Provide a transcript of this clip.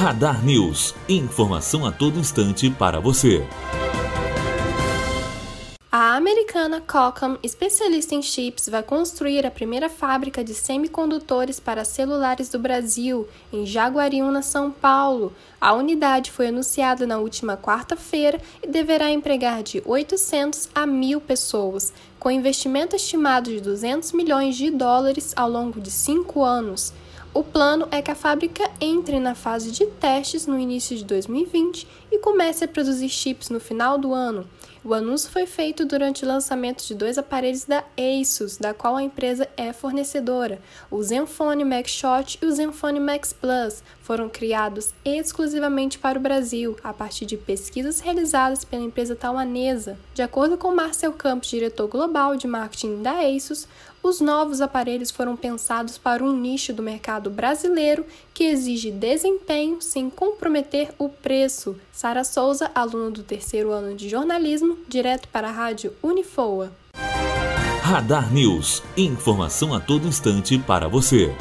Radar News. Informação a todo instante para você. A americana Qualcomm, especialista em chips, vai construir a primeira fábrica de semicondutores para celulares do Brasil, em Jaguariúna, São Paulo. A unidade foi anunciada na última quarta-feira e deverá empregar de 800 a 1.000 pessoas, com investimento estimado de 200 milhões de dólares ao longo de cinco anos. O plano é que a fábrica entre na fase de testes no início de 2020 e comece a produzir chips no final do ano. O anúncio foi feito durante o lançamento de dois aparelhos da Asus, da qual a empresa é fornecedora. O Zenfone Max Shot e o Zenfone Max Plus foram criados exclusivamente para o Brasil, a partir de pesquisas realizadas pela empresa taiwanesa. De acordo com Marcel Campos, diretor global de marketing da Asus, os novos aparelhos foram pensados para um nicho do mercado brasileiro que exige desempenho sem comprometer o preço. Sara Souza, aluna do terceiro ano de jornalismo, direto para a rádio Unifoa. Radar News. Informação a todo instante para você.